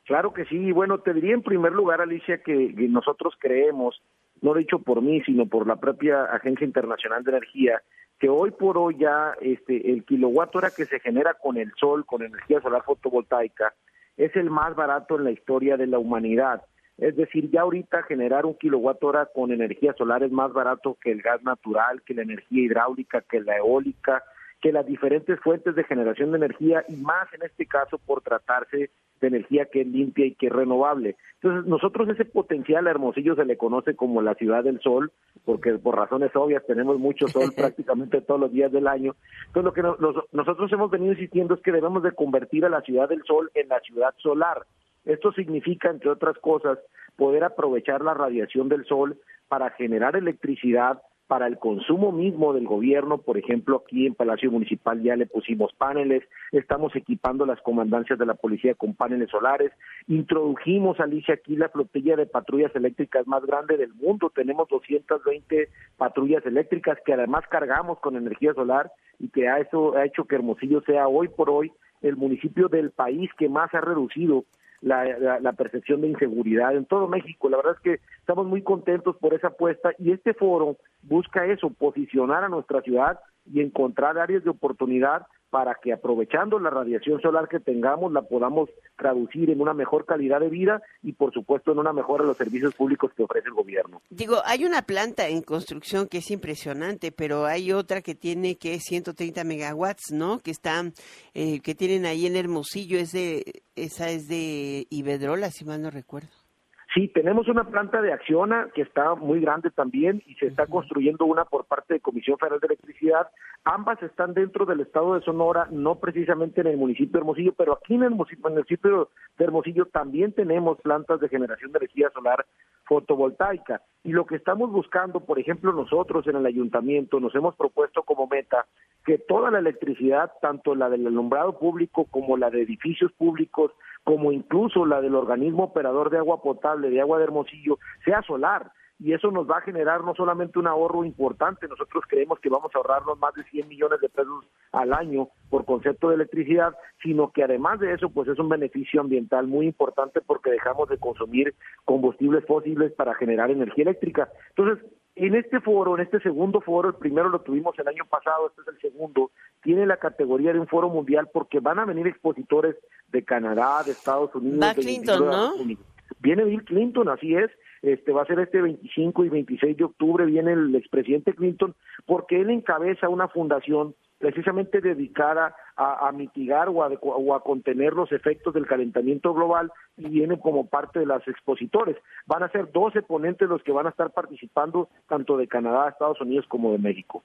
Claro que sí. Bueno, te diría en primer lugar, Alicia, que, nosotros creemos, no dicho por mí, sino por la propia Agencia Internacional de Energía, que hoy por hoy ya este, el kilowatt hora que se genera con el sol, con energía solar fotovoltaica, es el más barato en la historia de la humanidad. Es decir, ya ahorita generar un kilowatt hora con energía solar es más barato que el gas natural, que la energía hidráulica, que la eólica, que las diferentes fuentes de generación de energía y más en este caso por tratarse de energía que es limpia y que es renovable. Entonces, nosotros ese potencial a Hermosillo se le conoce como la ciudad del sol, porque por razones obvias tenemos mucho sol (laughs) prácticamente todos los días del año. Entonces, lo que nosotros hemos venido insistiendo es que debemos de convertir a la ciudad del sol en la ciudad solar. Esto significa, entre otras cosas, poder aprovechar la radiación del sol para generar electricidad, para el consumo mismo del gobierno, por ejemplo, aquí en Palacio Municipal ya le pusimos paneles, estamos equipando las comandancias de la policía con paneles solares, introdujimos, Alicia, aquí la flotilla de patrullas eléctricas más grande del mundo, tenemos 220 patrullas eléctricas que además cargamos con energía solar y que ha, eso ha hecho que Hermosillo sea hoy por hoy el municipio del país que más ha reducido la, percepción de inseguridad en todo México. La verdad es que estamos muy contentos por esa apuesta y este foro busca eso, posicionar a nuestra ciudad y encontrar áreas de oportunidad para que aprovechando la radiación solar que tengamos la podamos traducir en una mejor calidad de vida y por supuesto en una mejora de los servicios públicos que ofrece el gobierno. Digo, hay una planta en construcción que es impresionante, pero hay otra que tiene que 130 megawatts, ¿no? Que están, eh, que tienen ahí en Hermosillo, es de, esa es de Iberdrola, si mal no recuerdo. Sí, tenemos una planta de Acciona que está muy grande también y se está construyendo una por parte de Comisión Federal de Electricidad. Ambas están dentro del estado de Sonora, no precisamente en el municipio de Hermosillo, pero aquí en el municipio de Hermosillo también tenemos plantas de generación de energía solar fotovoltaica. Y lo que estamos buscando, por ejemplo, nosotros en el ayuntamiento nos hemos propuesto como meta que toda la electricidad, tanto la del alumbrado público como la de edificios públicos, como incluso la del organismo operador de agua potable, de agua de Hermosillo, sea solar. Y eso nos va a generar no solamente un ahorro importante, nosotros creemos que vamos a ahorrarnos más de 100 millones de pesos al año por concepto de electricidad, sino que además de eso, pues es un beneficio ambiental muy importante porque dejamos de consumir combustibles fósiles para generar energía eléctrica. Entonces, en este foro, en este segundo foro, el primero lo tuvimos el año pasado, este es el segundo, tiene la categoría de un foro mundial porque van a venir expositores de Canadá, de Estados Unidos. Va Clinton, ¿no? Viene Bill Clinton, así es. Este va a ser este 25 y 26 de octubre viene el expresidente Clinton porque él encabeza una fundación precisamente dedicada a, mitigar o a, o a, contener los efectos del calentamiento global y viene como parte de los expositores. Van a ser 12 ponentes los que van a estar participando tanto de Canadá, Estados Unidos como de México.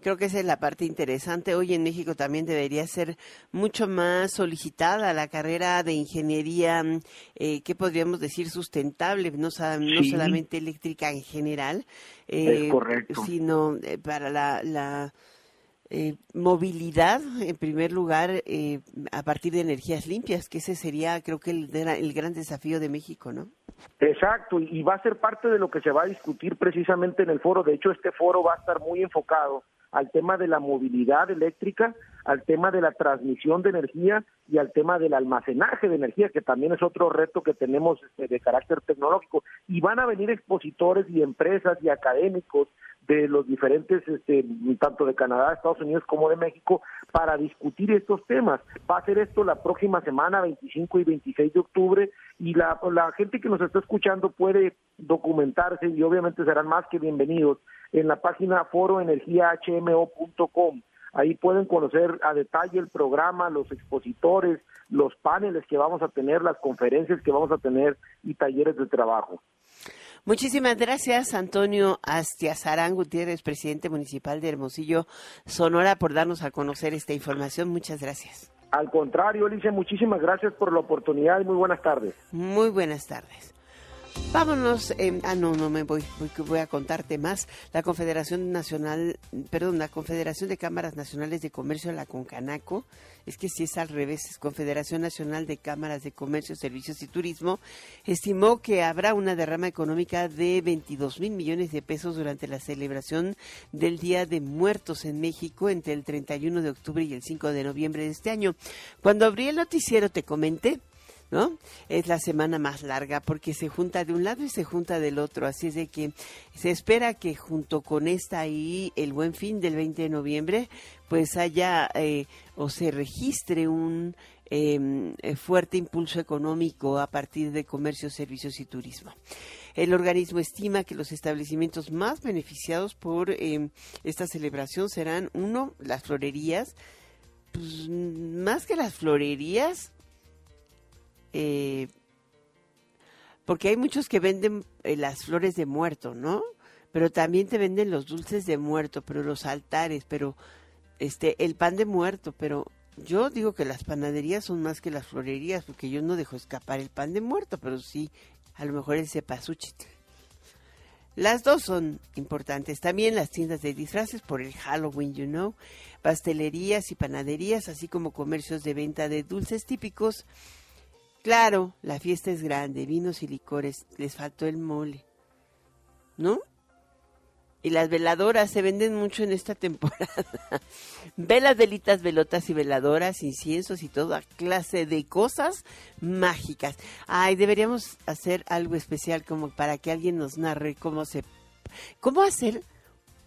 Creo que esa es la parte interesante. Hoy en México también debería ser mucho más solicitada la carrera de ingeniería, eh, ¿qué podríamos decir? Sustentable, no, solamente eléctrica en general, eh, sino eh, para la eh, movilidad, en primer lugar, eh, a partir de energías limpias, que ese sería, creo que, el, el, gran desafío de México, ¿no? Exacto, y va a ser parte de lo que se va a discutir precisamente en el foro. De hecho, este foro va a estar muy enfocado al tema de la movilidad eléctrica, al tema de la transmisión de energía y al tema del almacenaje de energía, que también es otro reto que tenemos este, de carácter tecnológico. Y van a venir expositores y empresas y académicos de los diferentes, este, tanto de Canadá, Estados Unidos como de México, para discutir estos temas. Va a ser esto la próxima semana, 25 y 26 de octubre, y la, la gente que nos está escuchando puede documentarse y obviamente serán más que bienvenidos en la página foroenergiahmo.com. Ahí pueden conocer a detalle el programa, los expositores, los paneles que vamos a tener, las conferencias que vamos a tener y talleres de trabajo. Muchísimas gracias, Antonio Astiazarán Gutiérrez, presidente municipal de Hermosillo, Sonora, por darnos a conocer esta información. Muchas gracias. Al contrario, Alicia, muchísimas gracias por la oportunidad y muy buenas tardes. Muy buenas tardes. Vámonos, ah no, no me voy, voy, a contarte más. La Confederación Nacional, perdón, la Confederación de Cámaras Nacionales de Comercio, la Concanaco, es que si es al revés, es Confederación Nacional de Cámaras de Comercio, Servicios y Turismo, estimó que habrá una derrama económica de 22 mil millones de pesos durante la celebración del Día de Muertos en México entre el 31 de octubre y el 5 de noviembre de este año. Cuando abrí el noticiero te comenté ¿no? Es la semana más larga porque se junta de un lado y se junta del otro, así es de que se espera que junto con esta y el buen fin del 20 de noviembre, pues haya eh, o se registre un em, eh, fuerte impulso económico a partir de comercio, servicios y turismo. El organismo estima que los establecimientos más beneficiados por em, esta celebración serán, uno, las florerías, pues, más que las florerías, eh, porque hay muchos que venden eh, las flores de muerto, ¿no? Pero también te venden los dulces de muerto, pero los altares, pero este el pan de muerto, pero yo digo que las panaderías son más que las florerías, porque yo no dejo escapar el pan de muerto, pero sí, a lo mejor el cepasuchit. Las dos son importantes. También las tiendas de disfraces por el Halloween, you know, pastelerías y panaderías, así como comercios de venta de dulces típicos Claro, la fiesta es grande, vinos y licores, les faltó el mole. ¿No? Y las veladoras se venden mucho en esta (laughs) temporada. Velas, velitas, velotas y veladoras, inciensos y toda clase de cosas mágicas. Ay, deberíamos hacer algo especial como para que alguien nos narre cómo se cómo hacer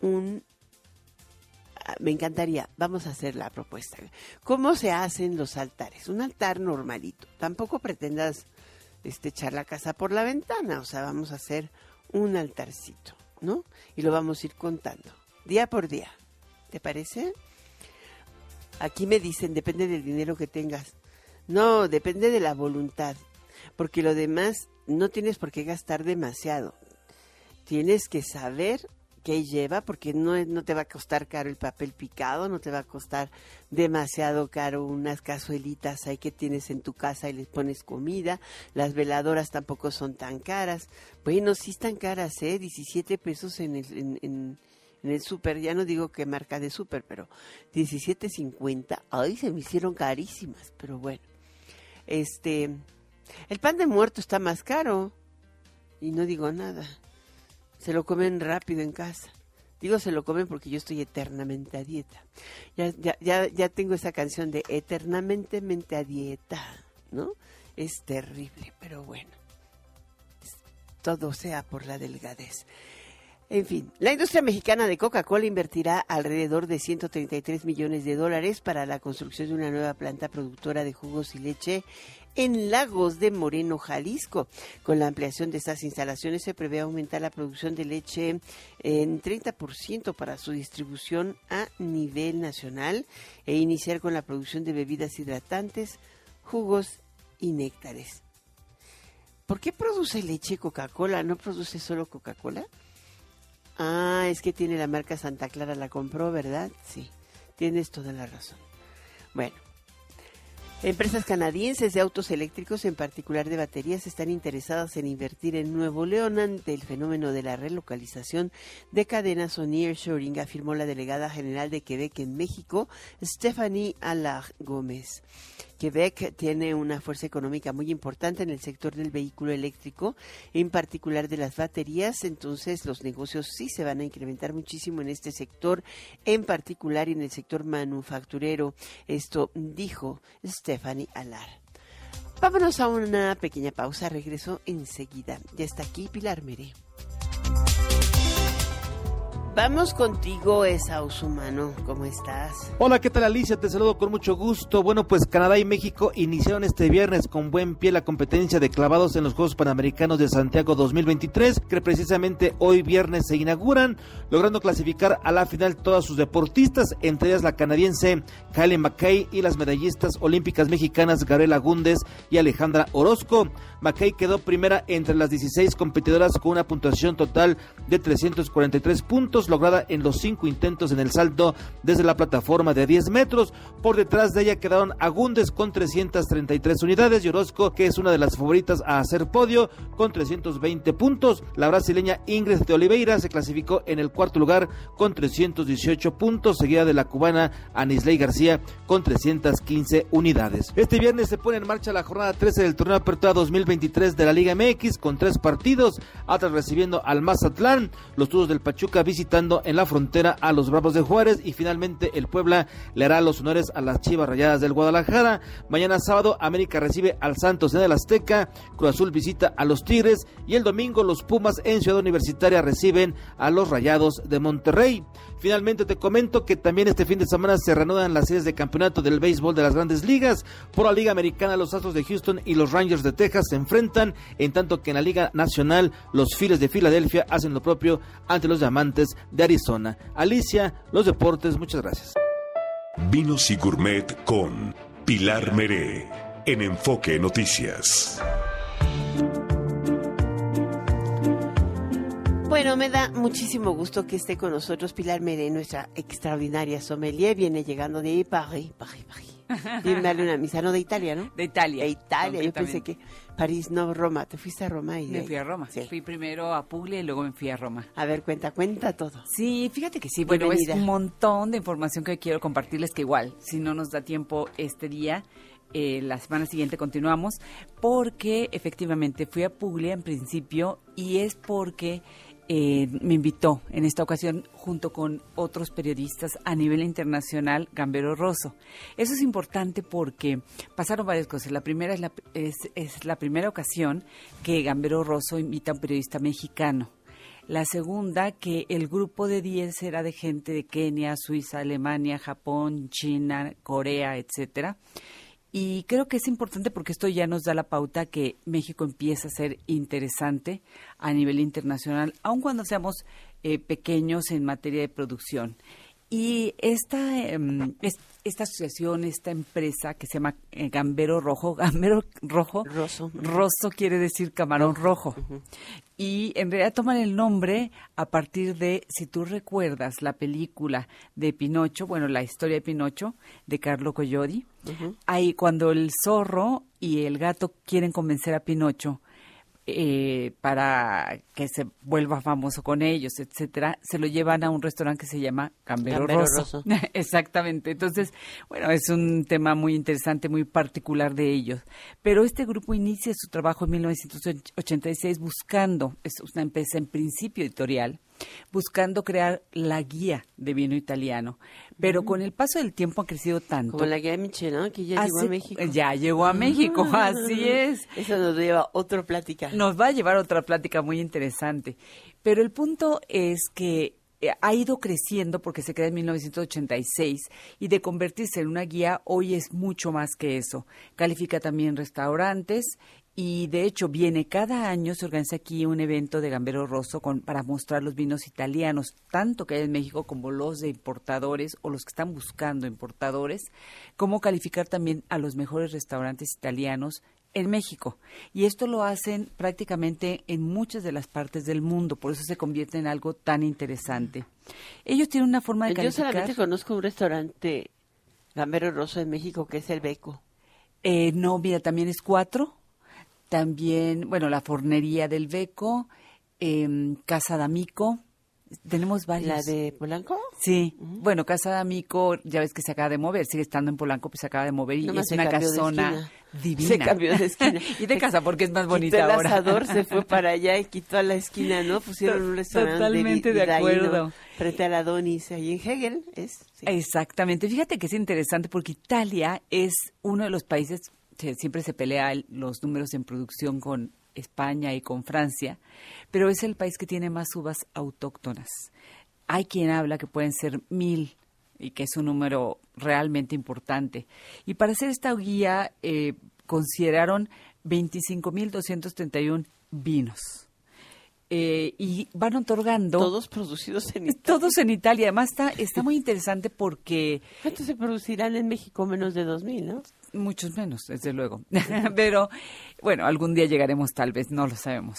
un me encantaría, vamos a hacer la propuesta. ¿Cómo se hacen los altares? Un altar normalito. Tampoco pretendas este, echar la casa por la ventana, o sea, vamos a hacer un altarcito, ¿no? Y lo vamos a ir contando, día por día. ¿Te parece? Aquí me dicen, depende del dinero que tengas. No, depende de la voluntad, porque lo demás no tienes por qué gastar demasiado. Tienes que saber que lleva, porque no, no te va a costar caro el papel picado, no te va a costar demasiado caro unas cazuelitas ahí que tienes en tu casa y les pones comida, las veladoras tampoco son tan caras, bueno, sí están caras, ¿eh? 17 pesos en el, en, el súper, ya no digo que marca de súper, pero 17.50, ay, se me hicieron carísimas, pero bueno, este, el pan de muerto está más caro y no digo nada. Se lo comen rápido en casa. Digo se lo comen porque yo estoy eternamente a dieta. Ya, ya, ya, ya tengo esa canción de eternamente mente a dieta, ¿no? Es terrible, pero bueno. Todo sea por la delgadez. En fin, la industria mexicana de Coca-Cola invertirá alrededor de 133 millones de dólares para la construcción de una nueva planta productora de jugos y leche en Lagos de Moreno, Jalisco. Con la ampliación de estas instalaciones se prevé aumentar la producción de leche en 30% para su distribución a nivel nacional e iniciar con la producción de bebidas hidratantes, jugos y néctares. ¿Por qué produce leche Coca-Cola? ¿No produce solo Coca-Cola? Ah, es que tiene la marca Santa Clara, la compró, ¿verdad? Sí, tienes toda la razón. Bueno, Empresas canadienses de autos eléctricos, en particular de baterías, están interesadas en invertir en Nuevo León ante el fenómeno de la relocalización de cadenas o nearshoring, afirmó la delegada general de Quebec en México, Stephanie Allard Gómez. Quebec tiene una fuerza económica muy importante en el sector del vehículo eléctrico, en particular de las baterías, entonces los negocios sí se van a incrementar muchísimo en este sector, en particular en el sector manufacturero. Esto dijo Stephanie Alar. Vámonos a una pequeña pausa, regreso enseguida. Ya está aquí Pilar Mere. Vamos contigo, Esaus Humano. ¿Cómo estás? Hola, ¿qué tal Alicia? Te saludo con mucho gusto. Bueno, pues Canadá y México iniciaron este viernes con buen pie la competencia de clavados en los Juegos Panamericanos de Santiago 2023, que precisamente hoy viernes se inauguran, logrando clasificar a la final todas sus deportistas, entre ellas la canadiense Kylie McKay y las medallistas olímpicas mexicanas Gabriela Gúndez y Alejandra Orozco. McKay quedó primera entre las 16 competidoras con una puntuación total de 343 puntos, lograda en los cinco intentos en el salto desde la plataforma de 10 metros. Por detrás de ella quedaron Agúndez con 333 unidades y Orozco, que es una de las favoritas a hacer podio, con 320 puntos. La brasileña Ingrid de Oliveira se clasificó en el cuarto lugar con 318 puntos, seguida de la cubana Anisley García con 315 unidades. Este viernes se pone en marcha la jornada 13 del torneo Apertura 2023 de la Liga MX con tres partidos, Atlas recibiendo al Mazatlán, los Tuzos del Pachuca en la frontera a los Bravos de Juárez y finalmente el Puebla le hará los honores a las Chivas Rayadas del Guadalajara. Mañana sábado América recibe al Santos en el Azteca, Cruz Azul visita a los Tigres y el domingo los Pumas en Ciudad Universitaria reciben a los Rayados de Monterrey. Finalmente te comento que también este fin de semana se reanudan las series de campeonato del béisbol de las grandes ligas. Por la Liga Americana, los Astros de Houston y los Rangers de Texas se enfrentan, en tanto que en la Liga Nacional, los Phillies de Filadelfia hacen lo propio ante los Diamantes de Arizona. Alicia, los deportes, muchas gracias. Vinos y Gourmet con Pilar Meré en Enfoque Noticias. Bueno, me da muchísimo gusto que esté con nosotros Pilar Meré, nuestra extraordinaria sommelier. Viene llegando de París, París, París. Viene darle una misa, no de Italia, ¿no? De Italia. De Italia. Yo pensé que París, no Roma. ¿Te fuiste a Roma? Y me fui a Roma. Sí. Fui primero a Puglia y luego me fui a Roma. A ver, cuenta, cuenta todo. Sí, fíjate que sí. Bueno, es un montón de información que quiero compartirles que igual, si no nos da tiempo este día, eh, la semana siguiente continuamos, porque efectivamente fui a Puglia en principio y es porque eh, me invitó en esta ocasión junto con otros periodistas a nivel internacional, Gambero Rosso. Eso es importante porque pasaron varias cosas. La primera es la, es, la primera ocasión que Gambero Rosso invita a un periodista mexicano. La segunda, que el grupo de 10 era de gente de Kenia, Suiza, Alemania, Japón, China, Corea, etcétera. Y creo que es importante porque esto ya nos da la pauta que México empieza a ser interesante a nivel internacional, aun cuando seamos eh, pequeños en materia de producción. Y esta, eh, esta asociación, esta empresa que se llama eh, Gambero Rojo, (laughs) Gambero Rojo, Rosso, Rosso quiere decir camarón rojo. Uh -huh. Y en realidad toman el nombre a partir de, si tú recuerdas, la película de Pinocho, bueno, la historia de Pinocho, de Carlo. Uh -huh. Ahí cuando el zorro y el gato quieren convencer a Pinocho eh, para que se vuelva famoso con ellos, etcétera, se lo llevan a un restaurante que se llama Cambero, Cambero Rosso. Rosso. (laughs) Exactamente. Entonces, bueno, es un tema muy interesante, muy particular de ellos. Pero este grupo inicia su trabajo en 1986 buscando, es una empresa en principio editorial, buscando crear la guía de vino italiano. Pero con el paso del tiempo ha crecido tanto. Como la guía de Michelin, que ya Así- llegó a México. Ya llegó a México, así es. Eso nos lleva a otra plática. Nos va a llevar a otra plática muy interesante. Pero el punto es que eh, ha ido creciendo porque se crea en 1986 y de convertirse en una guía hoy es mucho más que eso. Califica también restaurantes y de hecho viene cada año, se organiza aquí un evento de Gambero Rosso con, para mostrar los vinos italianos, tanto que hay en México como los de importadores o los que están buscando importadores, como calificar también a los mejores restaurantes italianos en México. Y esto lo hacen prácticamente en muchas de las partes del mundo, por eso se convierte en algo tan interesante. Ellos tienen una forma de Yo calificar. solamente conozco un restaurante Gambero Rosso en México que es el Beco. Eh, no, mira, también es cuatro. También, bueno, la fornería del Beco, em, Casa d'Amico. Tenemos varias. ¿La de Polanco? Sí. Bueno, Casa d'Amico, ya ves que se acaba de mover, sigue estando en Polanco, pues se acaba de mover y es una casona divina. Se cambió de esquina. (laughs) y de casa porque es más Quitó bonita el ahora. asador, se fue (laughs) para allá y quitó a la esquina, ¿no? Pusieron un restaurante Totalmente de acuerdo. Frente a la Donis, ahí en Hegel, es. sí. Exactamente. Fíjate que es interesante porque Italia es uno de los países, siempre se pelea el- los números en producción con España y con Francia, pero es el país que tiene más uvas autóctonas. hay quien habla que pueden ser mil y que es un número realmente importante. Y para hacer esta guía eh, consideraron 25.231 vinos. Eh, y van otorgando... Todos producidos en (laughs) Italia. Todos en Italia. Además está, está muy interesante porque... ¿Cuántos se producirán en México? Menos de 2.000, ¿no? Muchos menos, desde luego. (laughs) Pero bueno, algún día llegaremos tal vez, no lo sabemos.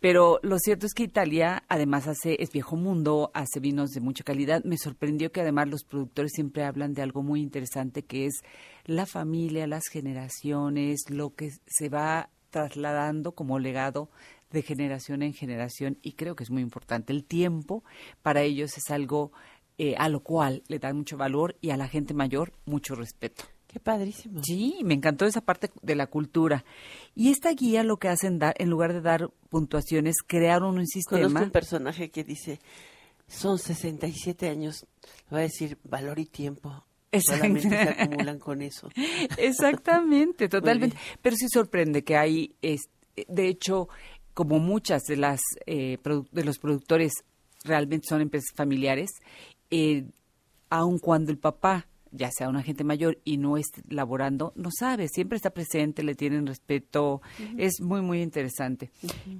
Pero lo cierto es que Italia además hace, es viejo mundo, hace vinos de mucha calidad. Me sorprendió que además los productores siempre hablan de algo muy interesante que es la familia, las generaciones, lo que se va trasladando como legado de generación en generación y creo que es muy importante. El tiempo para ellos es algo eh, a lo cual le dan mucho valor y a la gente mayor mucho respeto. Qué padrísimo. Sí, me encantó esa parte de la cultura. Y esta guía lo que hacen, dar, en lugar de dar puntuaciones, crearon un sistema. Conozco un personaje que dice, son 67 años, va a decir valor y tiempo. Solamente se acumulan con eso. (laughs) Exactamente, totalmente. Pero sí sorprende que hay, de hecho, como muchas de las eh, de los productores realmente son empresas familiares, eh, aun cuando el papá ya sea una gente mayor y no esté laborando, no sabe, siempre está presente, le tienen respeto, es muy, muy interesante.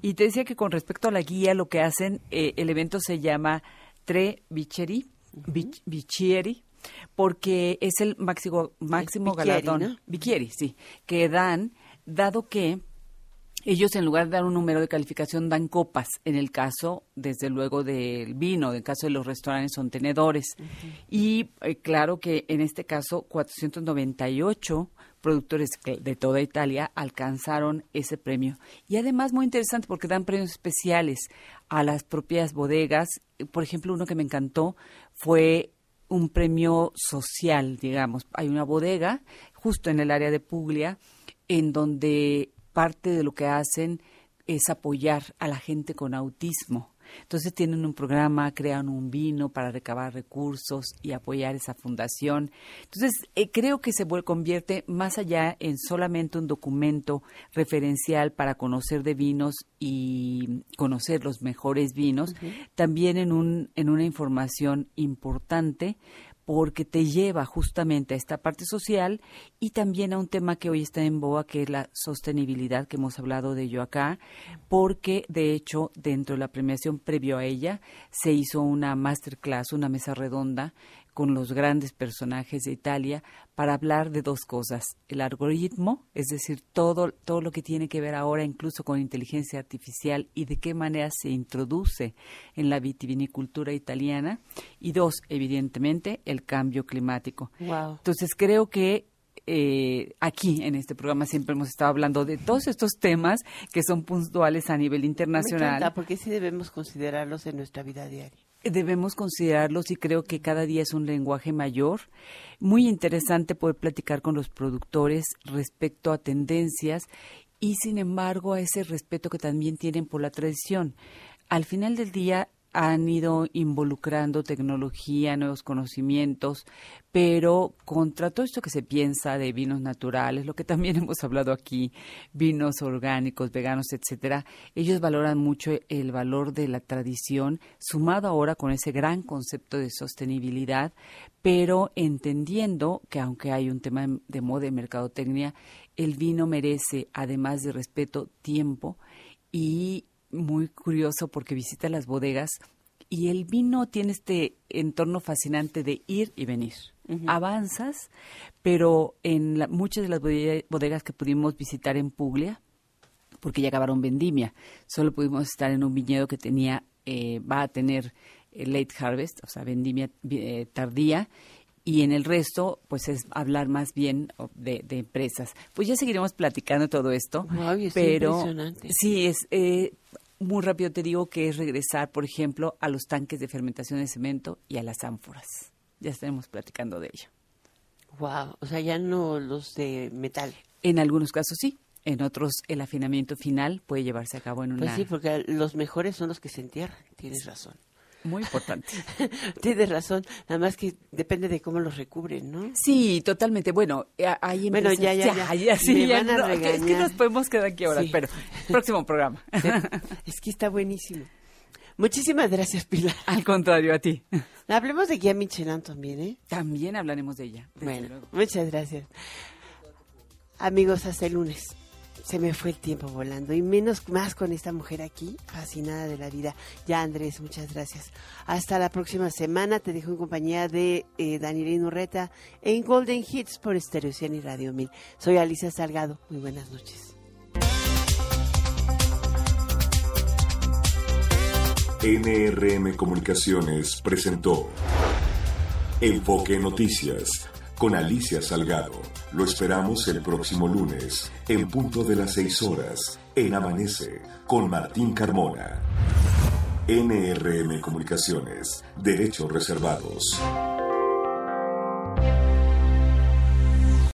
Y te decía que con respecto a la guía, lo que hacen, eh, el evento se llama Tre Bicheri, Bichieri, porque es el máximo, máximo galardón, sí, que dan, dado que ellos en lugar de dar un número de calificación dan copas, en el caso, desde luego, del vino, en el caso de los restaurantes son tenedores. Y eh, claro que en este caso 498 productores de toda Italia alcanzaron ese premio. Y además muy interesante porque dan premios especiales a las propias bodegas. Por ejemplo, uno que me encantó fue un premio social, digamos. Hay una bodega justo en el área de Puglia en donde parte de lo que hacen es apoyar a la gente con autismo. Entonces tienen un programa, crean un vino para recabar recursos y apoyar esa fundación. Entonces eh, creo que se convierte más allá en solamente un documento referencial para conocer de vinos y conocer los mejores vinos, también en, un, en una información importante porque te lleva justamente a esta parte social y también a un tema que hoy está en boa, que es la sostenibilidad, que hemos hablado de ello acá, porque de hecho dentro de la premiación previo a ella se hizo una masterclass, una mesa redonda con los grandes personajes de Italia para hablar de dos cosas, el algoritmo, es decir, todo, todo lo que tiene que ver ahora incluso con inteligencia artificial y de qué manera se introduce en la vitivinicultura italiana, y dos, evidentemente, el cambio climático. Entonces creo que eh, aquí en este programa siempre hemos estado hablando de todos estos temas que son puntuales a nivel internacional. porque sí debemos considerarlos en nuestra vida diaria debemos considerarlos y creo que cada día es un lenguaje mayor. Muy interesante poder platicar con los productores respecto a tendencias y sin embargo a ese respeto que también tienen por la tradición. Al final del día han ido involucrando tecnología, nuevos conocimientos, pero contra todo esto que se piensa de vinos naturales, lo que también (laughs) hemos hablado aquí, vinos orgánicos, veganos, etcétera, ellos valoran mucho el valor de la tradición, sumado ahora con ese gran concepto de sostenibilidad, pero entendiendo que aunque hay un tema de moda y mercadotecnia, el vino merece, además de respeto, tiempo y muy curioso porque visita las bodegas y el vino tiene este entorno fascinante de ir y venir. Avanzas, pero en muchas de las bodegas que pudimos visitar en Puglia, porque ya acabaron vendimia, solo pudimos estar en un viñedo que tenía, eh, va a tener eh, late harvest, o sea, vendimia eh, tardía, y en el resto, pues es hablar más bien de, empresas. Pues ya seguiremos platicando todo esto, pero sí es muy rápido te digo que es regresar, por ejemplo, a los tanques de fermentación de cemento y a las ánforas. Ya estaremos platicando de ello. Wow, o sea, ya no los de metal. En algunos casos sí, en otros el afinamiento final puede llevarse a cabo en pues una. Pues sí, porque los mejores son los que se entierran. Tienes razón. Muy importante. (laughs) Tienes razón, nada más que depende de cómo los recubren, ¿no? Sí, totalmente. Bueno, hay empresas... Bueno, ya, ya, ya. (laughs) sí, van a es que nos podemos quedar aquí ahora, pero próximo programa. (laughs) es que está buenísimo. Muchísimas gracias, Pilar. Al contrario, a ti. Hablemos de Guía Michelin también, ¿eh? También hablaremos de ella. Bueno, muchas gracias. Amigos, hasta el lunes. Se me fue el tiempo volando y menos más con esta mujer aquí, fascinada de la vida. Ya Andrés, muchas gracias. Hasta la próxima semana. Te dejo en compañía de eh, Daniel en Golden Hits por Stereo y Radio 1000. Soy Alicia Salgado. Muy buenas noches. NRM Comunicaciones presentó Enfoque Noticias con Alicia Salgado. Lo esperamos el próximo lunes, en punto de las 6 horas, en Amanece, con Martín Carmona. NRM Comunicaciones, Derechos Reservados.